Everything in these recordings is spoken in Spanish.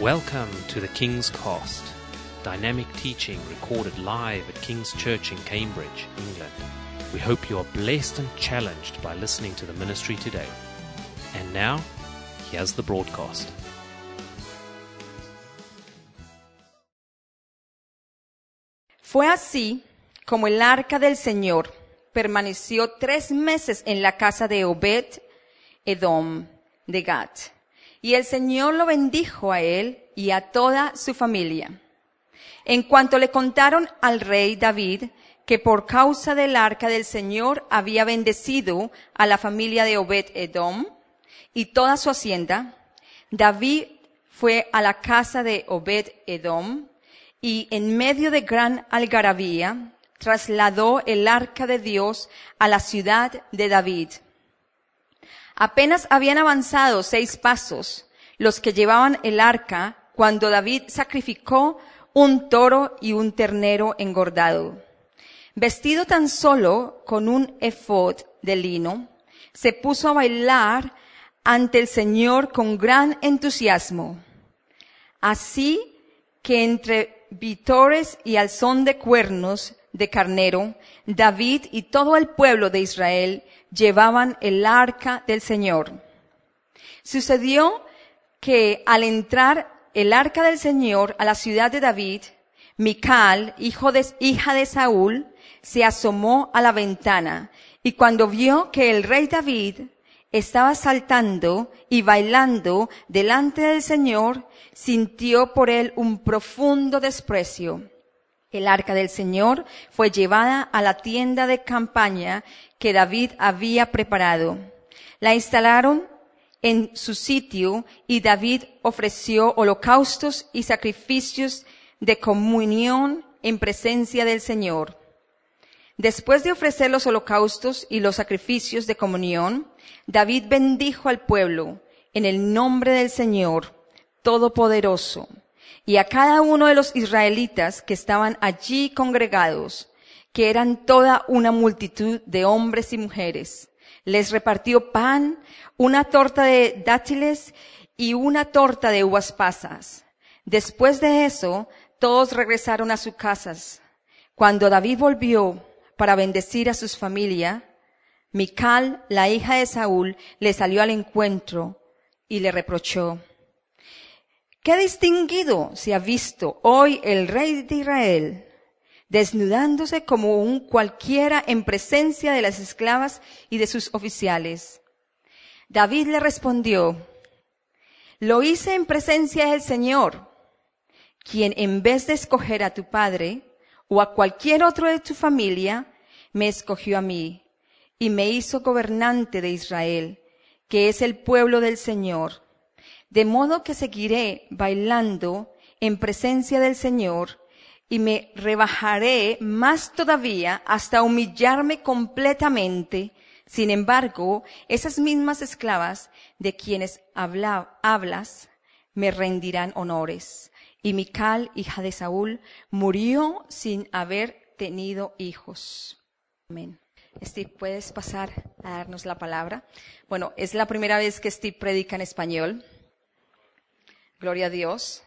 Welcome to the King's Cast, dynamic teaching recorded live at King's Church in Cambridge, England. We hope you are blessed and challenged by listening to the ministry today. And now, here's the broadcast. Fue así como el arca del Señor permaneció tres meses en la casa de Obed Edom de Gat. Y el Señor lo bendijo a él y a toda su familia. En cuanto le contaron al rey David que por causa del arca del Señor había bendecido a la familia de Obed Edom y toda su hacienda, David fue a la casa de Obed Edom y en medio de gran algarabía trasladó el arca de Dios a la ciudad de David. Apenas habían avanzado seis pasos los que llevaban el arca cuando David sacrificó un toro y un ternero engordado. Vestido tan solo con un efod de lino, se puso a bailar ante el Señor con gran entusiasmo. Así que entre vitores y al son de cuernos de carnero, David y todo el pueblo de Israel llevaban el arca del Señor. Sucedió que al entrar el arca del Señor a la ciudad de David, Mical, hijo de, hija de Saúl, se asomó a la ventana y cuando vio que el rey David estaba saltando y bailando delante del Señor, sintió por él un profundo desprecio. El arca del Señor fue llevada a la tienda de campaña que David había preparado. La instalaron en su sitio y David ofreció holocaustos y sacrificios de comunión en presencia del Señor. Después de ofrecer los holocaustos y los sacrificios de comunión, David bendijo al pueblo en el nombre del Señor Todopoderoso y a cada uno de los israelitas que estaban allí congregados, que eran toda una multitud de hombres y mujeres. Les repartió pan, una torta de dátiles y una torta de uvas pasas. Después de eso, todos regresaron a sus casas. Cuando David volvió para bendecir a sus familia, Mical, la hija de Saúl, le salió al encuentro y le reprochó. Qué distinguido se ha visto hoy el rey de Israel, desnudándose como un cualquiera en presencia de las esclavas y de sus oficiales. David le respondió, lo hice en presencia del Señor, quien en vez de escoger a tu padre o a cualquier otro de tu familia, me escogió a mí y me hizo gobernante de Israel, que es el pueblo del Señor. De modo que seguiré bailando en presencia del Señor y me rebajaré más todavía hasta humillarme completamente. Sin embargo, esas mismas esclavas de quienes habla, hablas me rendirán honores. Y Mical, hija de Saúl, murió sin haber tenido hijos. Amén. Steve, ¿puedes pasar a darnos la palabra? Bueno, es la primera vez que Steve predica en español. Gloria a Dios.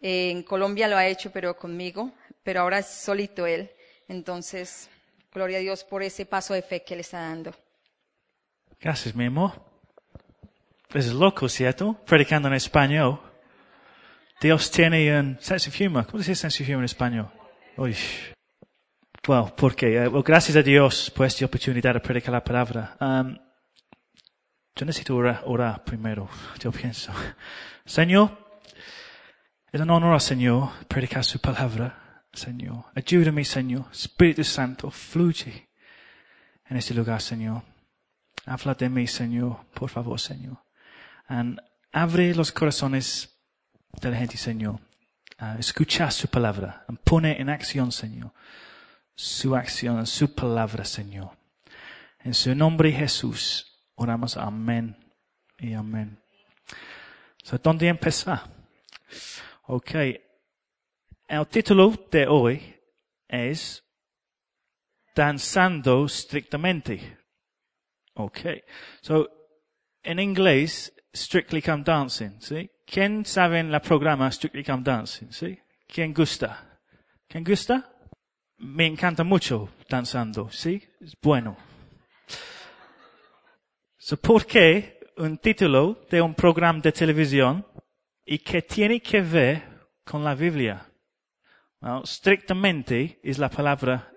En Colombia lo ha hecho, pero conmigo, pero ahora es solito él. Entonces, gloria a Dios por ese paso de fe que le está dando. Gracias, mi amor. Es loco, ¿cierto? Predicando en español. Dios tiene un sense of humor. ¿Cómo se dice sense of humor en español? Uy. Bueno, porque, eh, well, gracias a Dios por esta oportunidad de predicar la palabra. Um, yo necesito orar, orar primero, yo pienso. Señor, es un honor, Señor, predicar su palabra, Señor. Ayúdame, Señor. Espíritu Santo, fluye en este lugar, Señor. Habla de mí, Señor, por favor, Señor. And abre los corazones de la gente, Señor. Uh, escucha su palabra. And pone en acción, Señor. Su acción, su palabra, Señor. En su nombre, Jesús, oramos amén y amén. So, ¿Dónde empezar? Ok. El título de hoy es Danzando estrictamente. Ok. So, en inglés Strictly Come Dancing, ¿sí? ¿Quién sabe en la programa Strictly Come Dancing, sí? ¿Quién gusta? ¿Quién gusta? Me encanta mucho danzando, ¿sí? Es bueno. So, ¿Por qué un título de un programa de televisión y que tiene que ver con la Biblia? Well, strictamente es la palabra,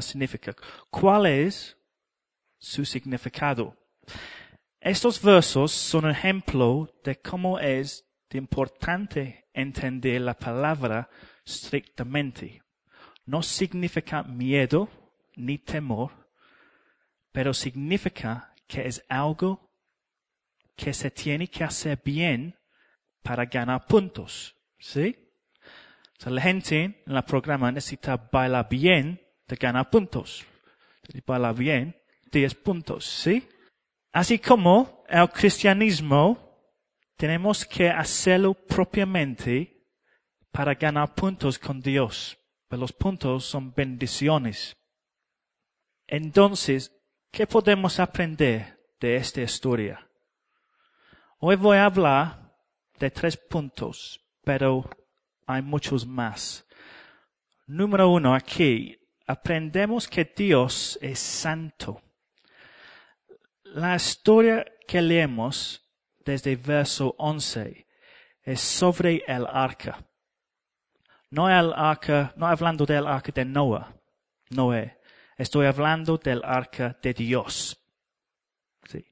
significa. ¿Cuál es su significado? Estos versos son un ejemplo de cómo es importante entender la palabra estrictamente. No significa miedo ni temor, pero significa que es algo que se tiene que hacer bien para ganar puntos. ¿Sí? O sea, la gente en el programa necesita bailar bien de ganar puntos. Si baila bien, 10 puntos. ¿Sí? Así como el cristianismo, tenemos que hacerlo propiamente para ganar puntos con Dios. Pero los puntos son bendiciones. Entonces, ¿qué podemos aprender de esta historia? Hoy voy a hablar de tres puntos, pero hay muchos más. Número uno, aquí aprendemos que Dios es santo. La historia que leemos desde verso 11 es sobre el arca. No el arca, no hablando del arca de Noah, Noé. Estoy hablando del arca de Dios. ¿sí?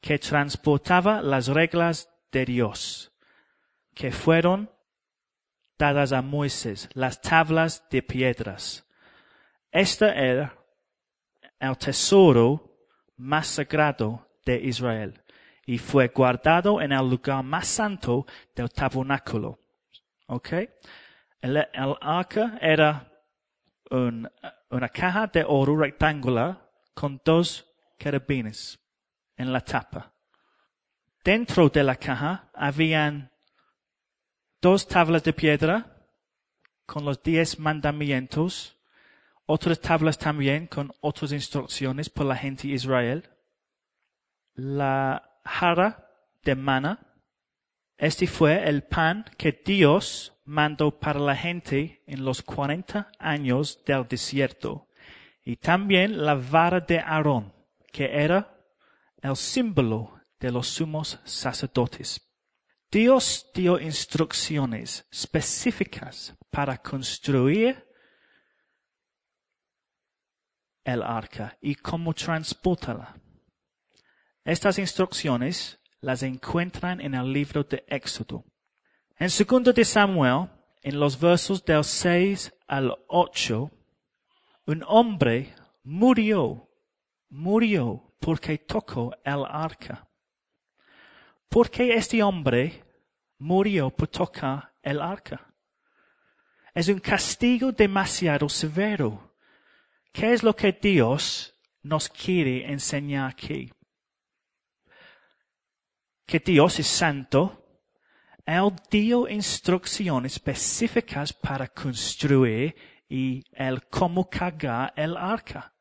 Que transportaba las reglas de Dios. Que fueron dadas a Moisés, las tablas de piedras. Este era el tesoro más sagrado de Israel y fue guardado en el lugar más santo del tabernáculo. ¿Ok? El, arca era un, una caja de oro rectangular con dos querubines en la tapa. Dentro de la caja habían dos tablas de piedra con los diez mandamientos, otras tablas también con otras instrucciones por la gente de Israel, la jara de mana, este fue el pan que Dios mandó para la gente en los cuarenta años del desierto, y también la vara de Aarón, que era el símbolo de los sumos sacerdotes. Dios dio instrucciones específicas para construir el arca y cómo transportarla. Estas instrucciones las encuentran en el libro de Éxodo. En segundo de Samuel, en los versos del 6 al 8, un hombre murió, murió porque tocó el arca. ¿Por qué este hombre murió por tocar el arca? Es un castigo demasiado severo. ¿Qué es lo que Dios nos quiere enseñar aquí? Que Dios es santo. Él dio instrucciones específicas para construir y el cómo cargar el arca.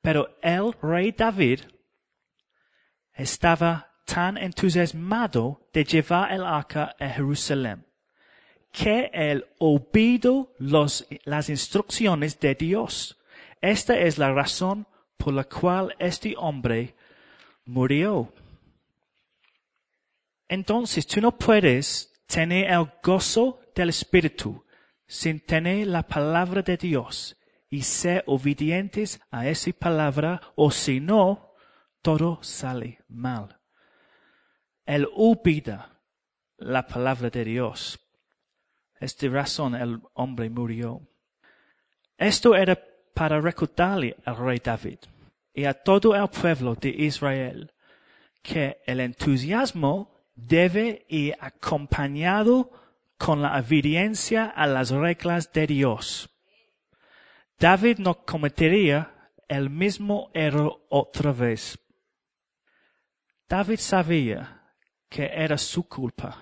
Pero el rey David estaba tan entusiasmado de llevar el arca a Jerusalén, que él olvidó los, las instrucciones de Dios. Esta es la razón por la cual este hombre murió. Entonces tú no puedes tener el gozo del Espíritu sin tener la palabra de Dios y ser obedientes a esa palabra o si no, todo sale mal. Él olvida la palabra de Dios. Esta razón el hombre murió. Esto era para recordarle al rey David y a todo el pueblo de Israel que el entusiasmo debe ir acompañado con la obediencia a las reglas de Dios. David no cometería el mismo error otra vez. David sabía que era su culpa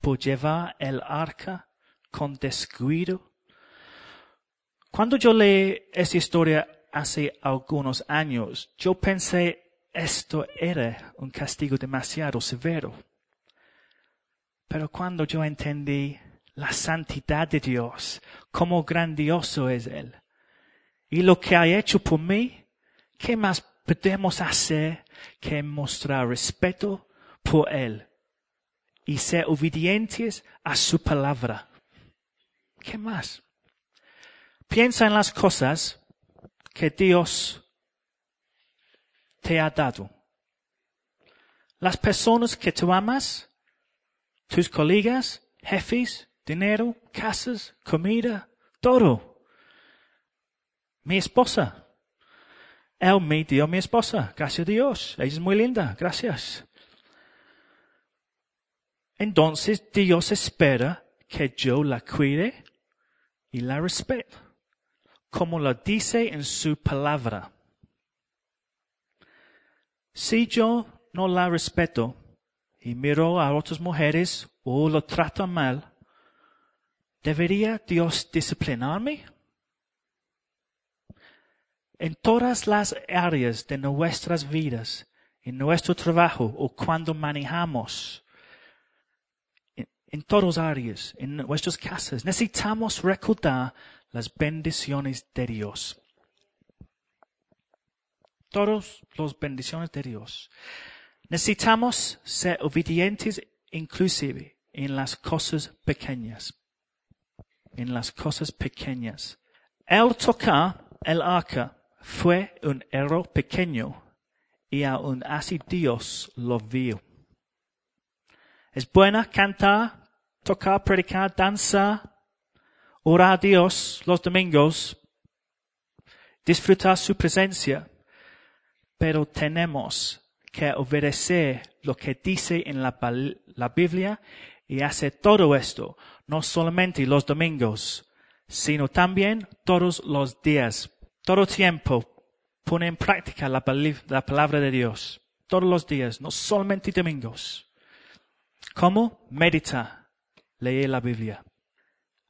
por llevar el arca con descuido. Cuando yo leí esta historia hace algunos años, yo pensé esto era un castigo demasiado severo. Pero cuando yo entendí la santidad de Dios, cómo grandioso es Él, y lo que ha hecho por mí, ¿qué más podemos hacer que mostrar respeto por Él y ser obedientes a su palabra? ¿Qué más? Piensa en las cosas que Dios te ha dado. Las personas que tú amas, tus colegas, jefes, dinero, casas, comida, todo. Mi esposa. Él me dio mi esposa. Gracias a Dios. Ella es muy linda. Gracias. Entonces Dios espera que yo la cuide y la respete. Como lo dice en su palabra. Si yo no la respeto y miro a otras mujeres o lo trato mal, ¿debería Dios disciplinarme? En todas las áreas de nuestras vidas, en nuestro trabajo o cuando manejamos, en, todas áreas, en nuestras casas, necesitamos recordar las bendiciones de Dios. Todas las bendiciones de Dios. Necesitamos ser obedientes inclusive en las cosas pequeñas. En las cosas pequeñas. El tocar el arca fue un error pequeño y aún así Dios lo vio. Es buena cantar, tocar, predicar, danzar, orar a Dios los domingos, disfrutar su presencia, pero tenemos que obedecer lo que dice en la, la Biblia y hacer todo esto, no solamente los domingos, sino también todos los días, todo tiempo, pone en práctica la, la palabra de Dios, todos los días, no solamente domingos. ¿Cómo? Medita, lee la Biblia.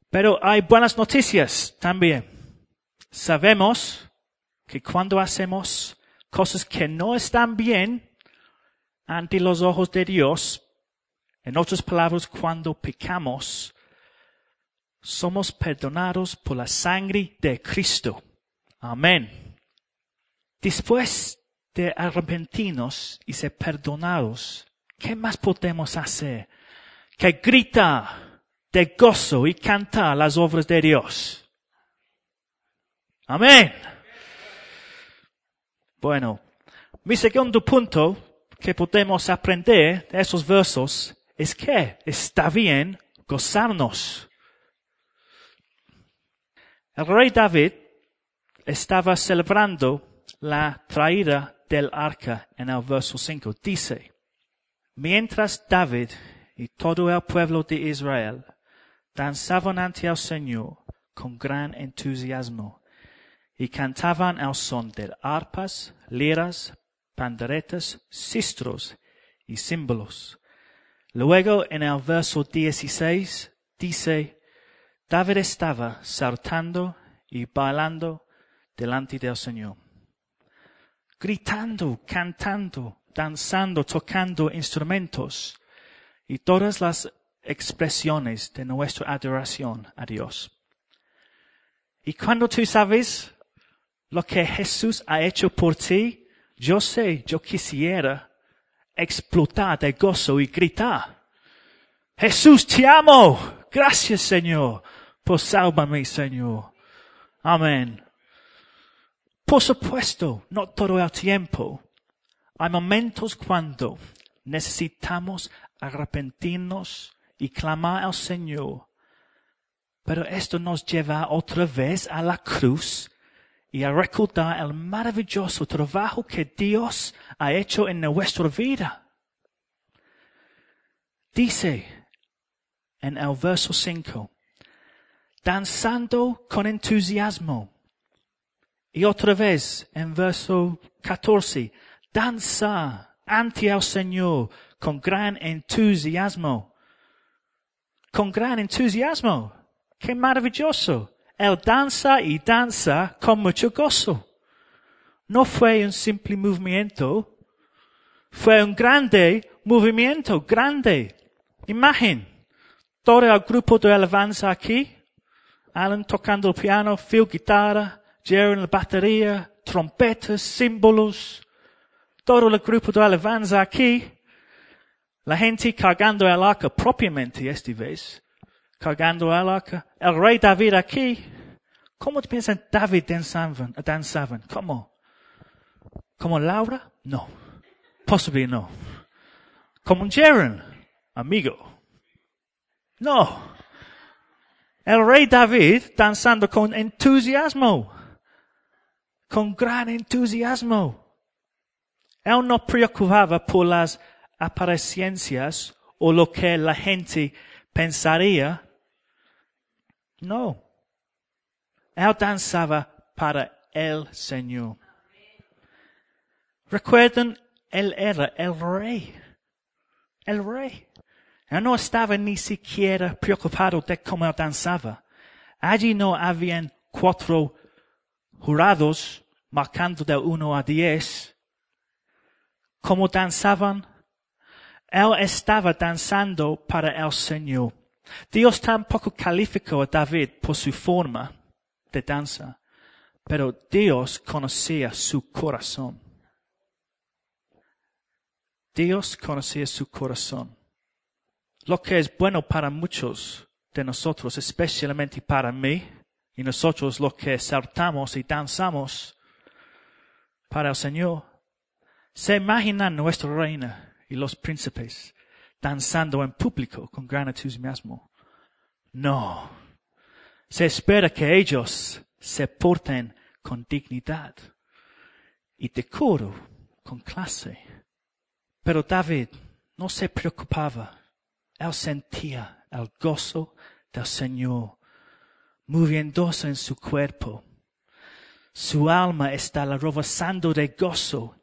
Pero hay buenas noticias también. Sabemos que cuando hacemos cosas que no están bien, ante los ojos de Dios. En otras palabras, cuando pecamos, somos perdonados por la sangre de Cristo. Amén. Después de arrepentirnos y ser perdonados, ¿qué más podemos hacer? Que grita de gozo y cantar las obras de Dios. Amén. Bueno, mi segundo punto que podemos aprender de esos versos es que está bien gozarnos. El rey David estaba celebrando la traída del arca en el verso 5. Dice, mientras David y todo el pueblo de Israel danzaban ante el Señor con gran entusiasmo y cantaban al son de arpas, liras, panderetas, sistros y símbolos. Luego en el verso 16 dice, David estaba saltando y bailando delante del Señor. Gritando, cantando, danzando, tocando instrumentos y todas las expresiones de nuestra adoración a Dios. Y cuando tú sabes lo que Jesús ha hecho por ti, yo sé, yo quisiera explotar de gozo y gritar. Jesús, te amo. Gracias, Señor, por sálvame, Señor. Amén. Por supuesto, no todo el tiempo. Hay momentos cuando necesitamos arrepentirnos y clamar al Señor. Pero esto nos lleva otra vez a la cruz y a recordar el maravilloso trabajo que Dios ha hecho en nuestra vida. Dice en el verso 5, danzando con entusiasmo. Y otra vez en verso 14, danza ante el Señor con gran entusiasmo. Con gran entusiasmo. Qué maravilloso. Él danza y danza con mucho gozo. No fue un simple movimiento Fue un grande movimiento, grande. Imagen. Todo el grupo de alabanza aquí. Alan tocando el piano, Phil guitarra, Jerry en la batería, trompetas, símbolos. Todo el grupo de alabanza aquí. La gente cargando el arca propiamente esta vez. Cargando el arca. El rey David aquí. ¿Cómo te piensas David danzaban? danzaban? ¿Cómo? ¿Como Laura? No. Possibly no. Como Jaren, amigo. No. El rey David danzando con entusiasmo. Con gran entusiasmo. Él no preocupaba por las apariencias o lo que la gente pensaría. No. Él danzaba para el Señor. Recuerden, él era el rey. El rey. Él no estaba ni siquiera preocupado de cómo él danzaba. Allí no habían cuatro jurados marcando de uno a diez. Como danzaban, él estaba danzando para el Señor. Dios tampoco calificó a David por su forma de danza, pero Dios conocía su corazón. Dios conocía su corazón. Lo que es bueno para muchos de nosotros, especialmente para mí, y nosotros lo que saltamos y danzamos para el Señor. Se imaginan nuestra reina y los príncipes danzando en público con gran entusiasmo. No. Se espera que ellos se porten con dignidad y decoro, con clase. Pero David no se preocupaba. Él sentía el gozo del Señor moviéndose en su cuerpo. Su alma estaba rebosando de gozo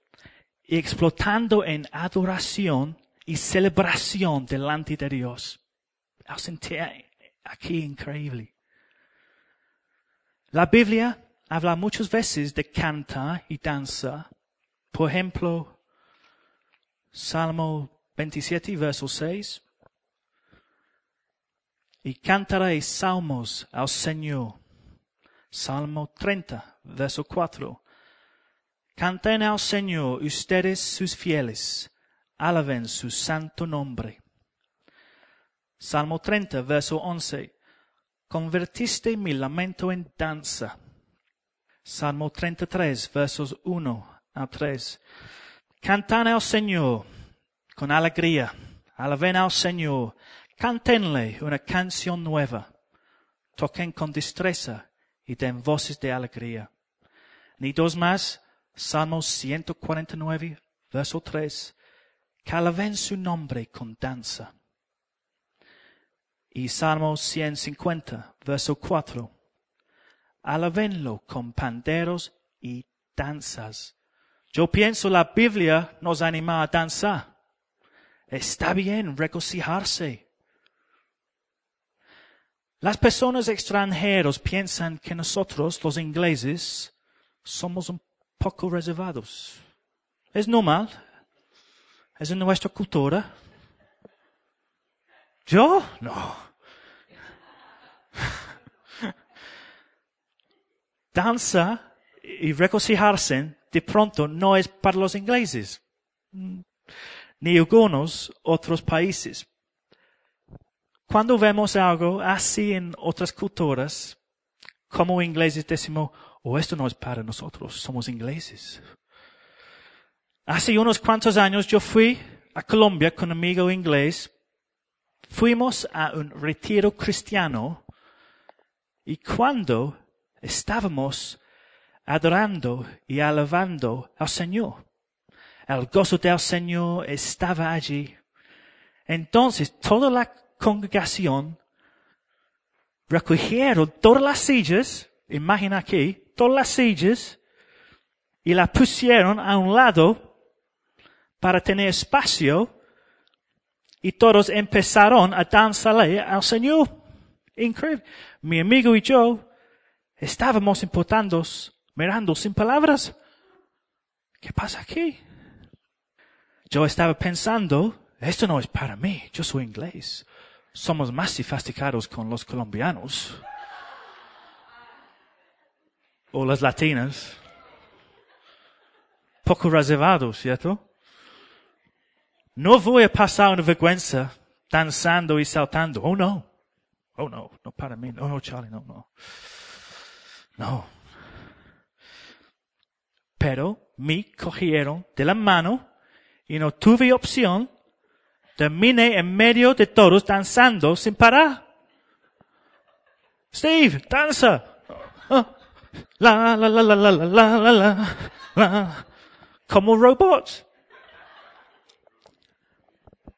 y explotando en adoración y celebración delante de Dios. Él sentía aquí increíble. La Biblia habla muchas veces de cantar y danza. Por ejemplo, Salmo 27, verso 6. Y cantaréis salmos al Señor. Salmo 30, verso 4. Canten al Señor ustedes sus fieles, alaben su santo nombre. Salmo 30, verso 11. Convertiste mi lamento en danza. Salmo 33, versos 1 a 3. Cantan al Señor con alegría. Alaben al Señor. Cántenle una canción nueva. Toquen con destreza y den voces de alegría. Ni dos más. Salmos 149, verso 3. Que alaben su nombre con danza. Y Salmos 150, verso 4. Alabenlo con panderos y danzas yo pienso la Biblia nos anima a danzar. Está bien regocijarse. Las personas extranjeras piensan que nosotros, los ingleses, somos un poco reservados. Es normal. Es en nuestra cultura. ¿Yo? No. Danza y regocijarse de pronto no es para los ingleses, ni algunos otros países. Cuando vemos algo así en otras culturas, como ingleses decimos, oh, esto no es para nosotros, somos ingleses. Hace unos cuantos años yo fui a Colombia con un amigo inglés. Fuimos a un retiro cristiano y cuando estábamos adorando y alabando al Señor. El gozo del Señor estaba allí. Entonces toda la congregación recogieron todas las sillas, imagina aquí, todas las sillas, y las pusieron a un lado para tener espacio, y todos empezaron a danzarle al Señor. Increíble. Mi amigo y yo estábamos importandos mirando sin palabras. ¿Qué pasa aquí? Yo estaba pensando, esto no es para mí, yo soy inglés. Somos más sofisticados con los colombianos. O las latinas. Poco reservados, ¿cierto? No voy a pasar una vergüenza danzando y saltando. Oh no. Oh no, no para mí. No, no, Charlie, no, no. No. Pero me cogieron de la mano y no tuve opción. Terminé en medio de todos danzando sin parar. Steve, danza. Ah. La, la, la, la, la, la, la, la, la. Como robots.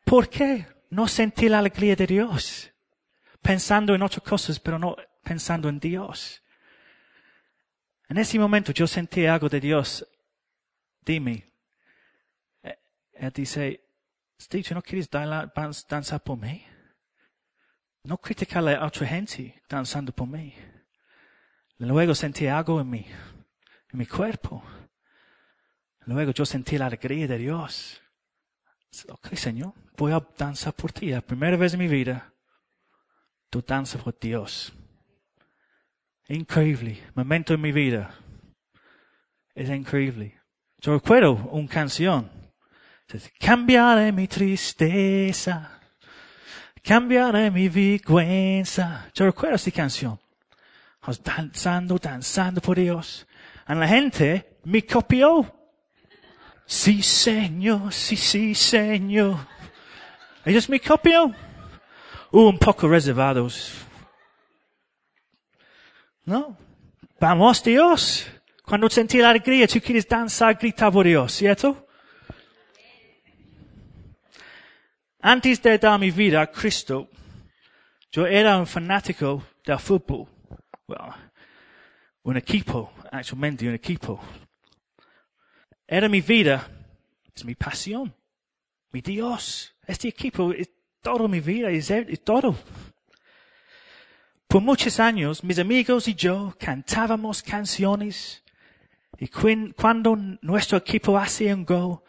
¿Por qué no sentí la alegría de Dios? Pensando en otras cosas, pero no pensando en Dios. En ese momento yo sentí algo de Dios. Dime. Eh, Él dice, Steve, ¿tú no quieres danzar por mí? No criticarle a otra gente danzando por mí. Luego sentí algo en mí, en mi cuerpo. Luego yo sentí la alegría de Dios. Ok, Señor, voy a danzar por ti. La primera vez en mi vida, tú danzas por Dios. Increíble. Momento en mi vida. Es increíble. Yo recuerdo una canción. Dice, Cambiaré mi tristeza. Cambiaré mi vergüenza. Yo recuerdo esta canción. I was danzando, danzando por Dios. Y la gente me copió. Sí, Señor, sí, sí, Señor. Ellos me copió. Un poco reservados. No. Vamos, Dios. Cuando sentí la alegría, tú quieres danzar, gritar por Dios, ¿cierto? Antes de dar mi vida a Cristo, yo era un fanático del fútbol. Well, un equipo, actualmente un equipo. Era mi vida, es mi pasión, mi Dios. Este equipo es todo mi vida, es, es todo. Por muchos años, mis amigos y yo cantábamos canciones y cuan- cuando nuestro equipo hacía un gol,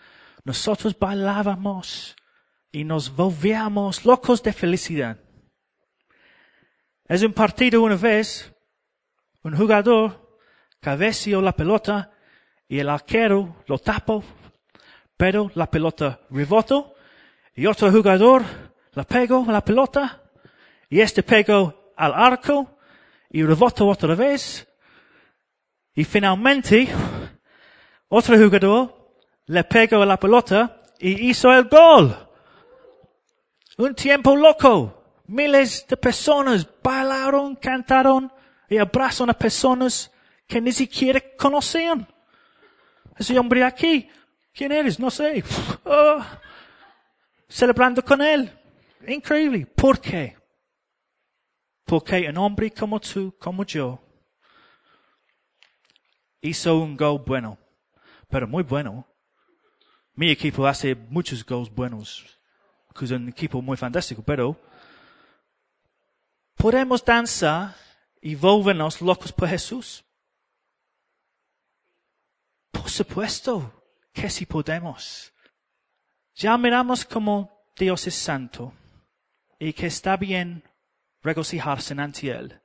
nosotros bailábamos y nos volvíamos locos de felicidad. Es un partido una vez, un jugador cabeceó la pelota y el arquero lo tapó, pero la pelota rebotó y otro jugador la pegó la pelota y este pegó al arco y rebotó otra vez y finalmente otro jugador le pegó la pelota y hizo el gol. Un tiempo loco. Miles de personas bailaron, cantaron y abrazaron a personas que ni siquiera conocían. Ese hombre aquí, ¿quién eres? No sé. Oh, celebrando con él. Increíble. ¿Por qué? Porque un hombre como tú, como yo, hizo un gol bueno, pero muy bueno. Mi equipo hace muchos goles buenos, que es un equipo muy fantástico, pero podemos danzar y locos por Jesús. Por supuesto que sí podemos. Ya miramos como Dios es santo y que está bien regocijarse ante Él.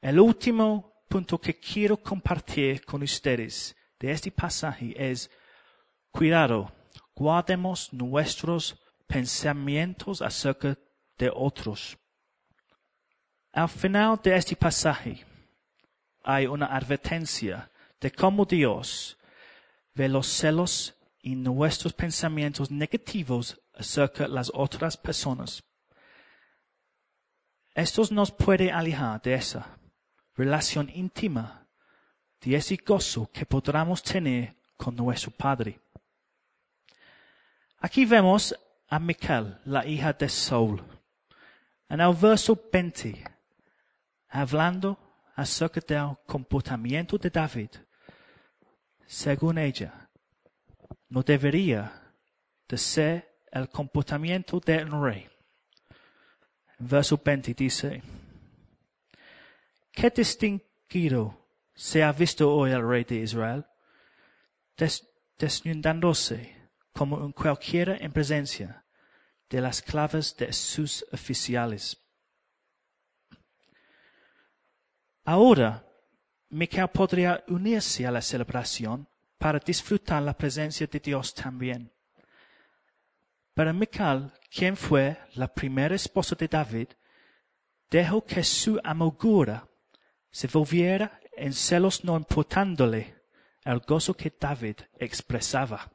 El último punto que quiero compartir con ustedes de este pasaje es cuidado, guardemos nuestros pensamientos acerca de otros. Al final de este pasaje hay una advertencia de cómo Dios ve los celos y nuestros pensamientos negativos acerca de las otras personas. Esto nos puede alejar de esa relación íntima, de ese gozo que podamos tener con nuestro Padre. Aquí vemos a Mical, la hija de Saul, en el verso 20, hablando acerca del comportamiento de David. Según ella, no debería de ser el comportamiento del rey. Verso 20 dice, ¿qué distinguido se ha visto hoy el rey de Israel? Des- desnudándose como en cualquiera en presencia de las claves de sus oficiales. Ahora, Michael podría unirse a la celebración para disfrutar la presencia de Dios también. Pero Michael, quien fue la primera esposa de David, dejó que su amargura se volviera en celos no importándole el gozo que David expresaba.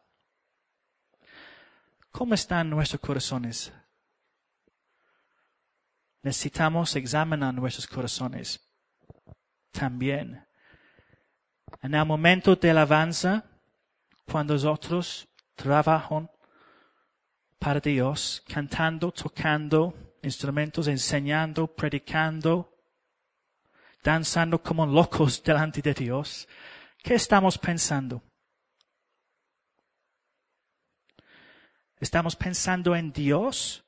¿Cómo están nuestros corazones? Necesitamos examinar nuestros corazones. También, en el momento de alabanza, cuando nosotros trabajan para Dios, cantando, tocando instrumentos, enseñando, predicando, danzando como locos delante de Dios, ¿qué estamos pensando? ¿Estamos pensando en Dios?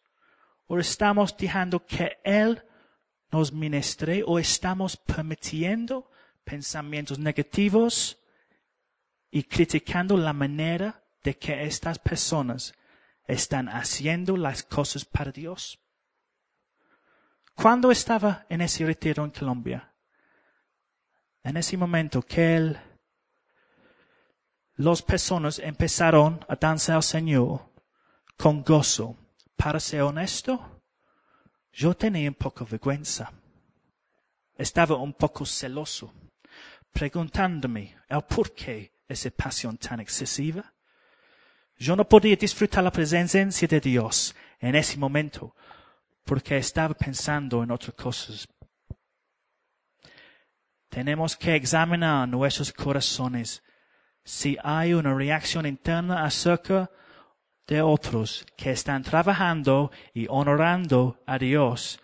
¿O estamos dejando que Él nos ministre? ¿O estamos permitiendo pensamientos negativos y criticando la manera de que estas personas están haciendo las cosas para Dios? Cuando estaba en ese retiro en Colombia, en ese momento que él, las personas empezaron a danzar al Señor, con gozo. Para ser honesto, yo tenía un poco vergüenza. Estaba un poco celoso, preguntándome el por qué esa pasión tan excesiva. Yo no podía disfrutar la presencia de Dios en ese momento porque estaba pensando en otras cosas. Tenemos que examinar nuestros corazones si hay una reacción interna acerca otros que están trabajando y honorando a Dios,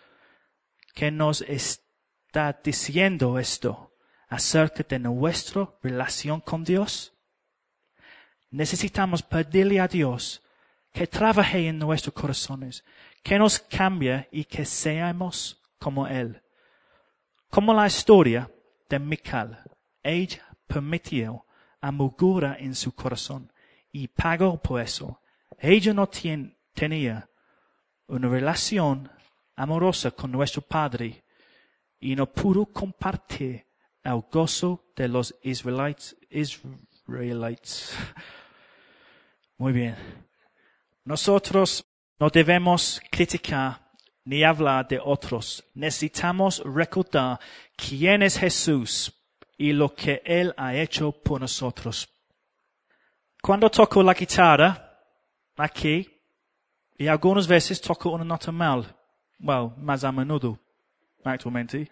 que nos está diciendo esto acerca de nuestra relación con Dios. Necesitamos pedirle a Dios que trabaje en nuestros corazones, que nos cambie y que seamos como Él. Como la historia de Mical, ella permitió amargura en su corazón y pagó por eso ella no tenía una relación amorosa con nuestro Padre y no pudo compartir el gozo de los israelitas. Israelites. Muy bien. Nosotros no debemos criticar ni hablar de otros. Necesitamos recordar quién es Jesús y lo que Él ha hecho por nosotros. Cuando toco la guitarra, aquí y algunas veces toco una nota mal. Well, más a menudo, actualmente.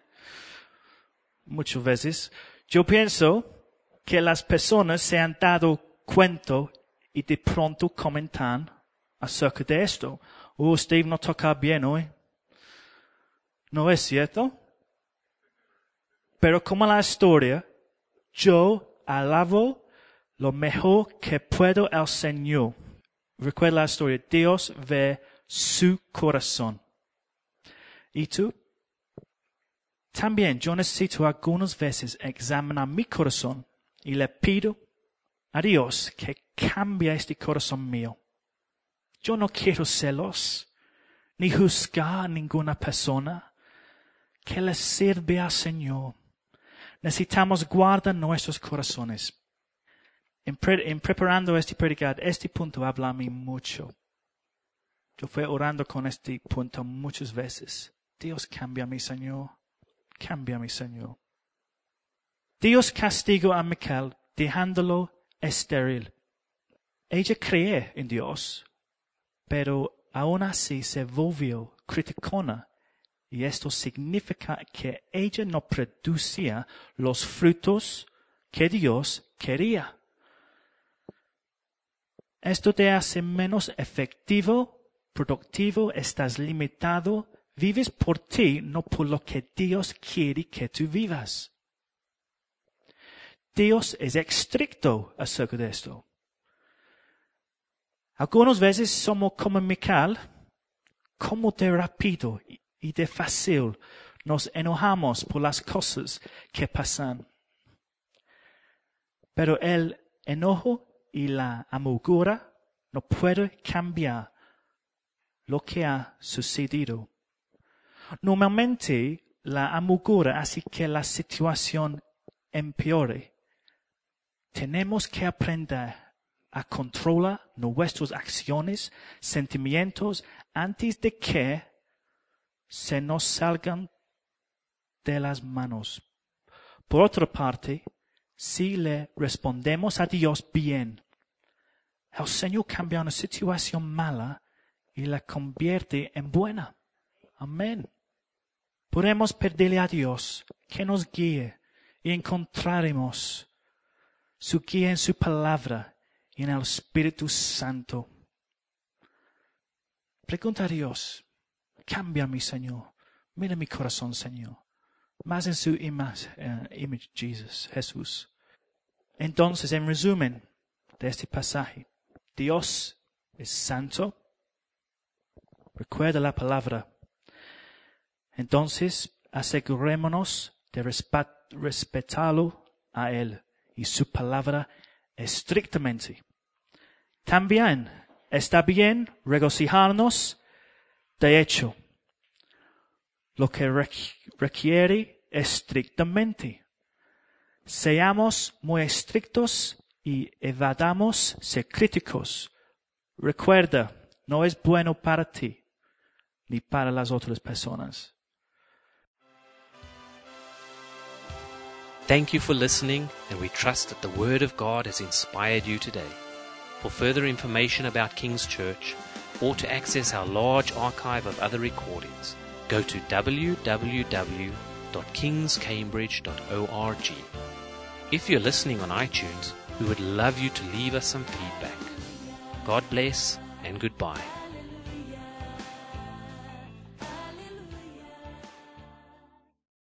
Muchas veces. Yo pienso que las personas se han dado cuenta y de pronto comentan acerca de esto. Oh, Steve no toca bien hoy. ¿No es cierto? Pero como la historia, yo alabo lo mejor que puedo al Señor. Recuerda la historia. Dios ve su corazón. ¿Y tú? También yo necesito algunas veces examinar mi corazón y le pido a Dios que cambie este corazón mío. Yo no quiero celos, ni juzgar a ninguna persona que le sirve al Señor. Necesitamos guardar nuestros corazones en, preparando este predicar, este punto habla a mí mucho. Yo fui orando con este punto muchas veces. Dios cambia a mi Señor. Cambia a mi Señor. Dios castigó a Michael dejándolo estéril. Ella cree en Dios, pero aún así se volvió criticona y esto significa que ella no producía los frutos que Dios quería. Esto te hace menos efectivo, productivo, estás limitado, vives por ti, no por lo que Dios quiere que tú vivas. Dios es estricto acerca de esto. Algunas veces somos como Mical, como de rápido y de fácil nos enojamos por las cosas que pasan. Pero el enojo y la amargura no puede cambiar lo que ha sucedido. Normalmente la amargura hace que la situación empeore. Tenemos que aprender a controlar nuestras acciones, sentimientos, antes de que se nos salgan de las manos. Por otra parte, si le respondemos a Dios bien, el Señor cambia una situación mala y la convierte en buena. Amén. Podemos pedirle a Dios que nos guíe y encontraremos su guía en su palabra y en el Espíritu Santo. Pregunta a Dios, cambia mi Señor, mira mi corazón, Señor, más en su imagen, uh, image, Jesus, Jesús. Entonces, en resumen de este pasaje, Dios es santo. Recuerda la palabra. Entonces, asegurémonos de respetarlo a Él y su palabra estrictamente. También está bien regocijarnos de hecho lo que requiere estrictamente. Seamos muy estrictos y evadamos ser críticos. Recuerda, no es bueno para ti ni para las otras personas. Thank you for listening, and we trust that the Word of God has inspired you today. For further information about King's Church, or to access our large archive of other recordings, go to www.kingscambridge.org. If you're listening on iTunes, we would love you to leave us some feedback. God bless and goodbye.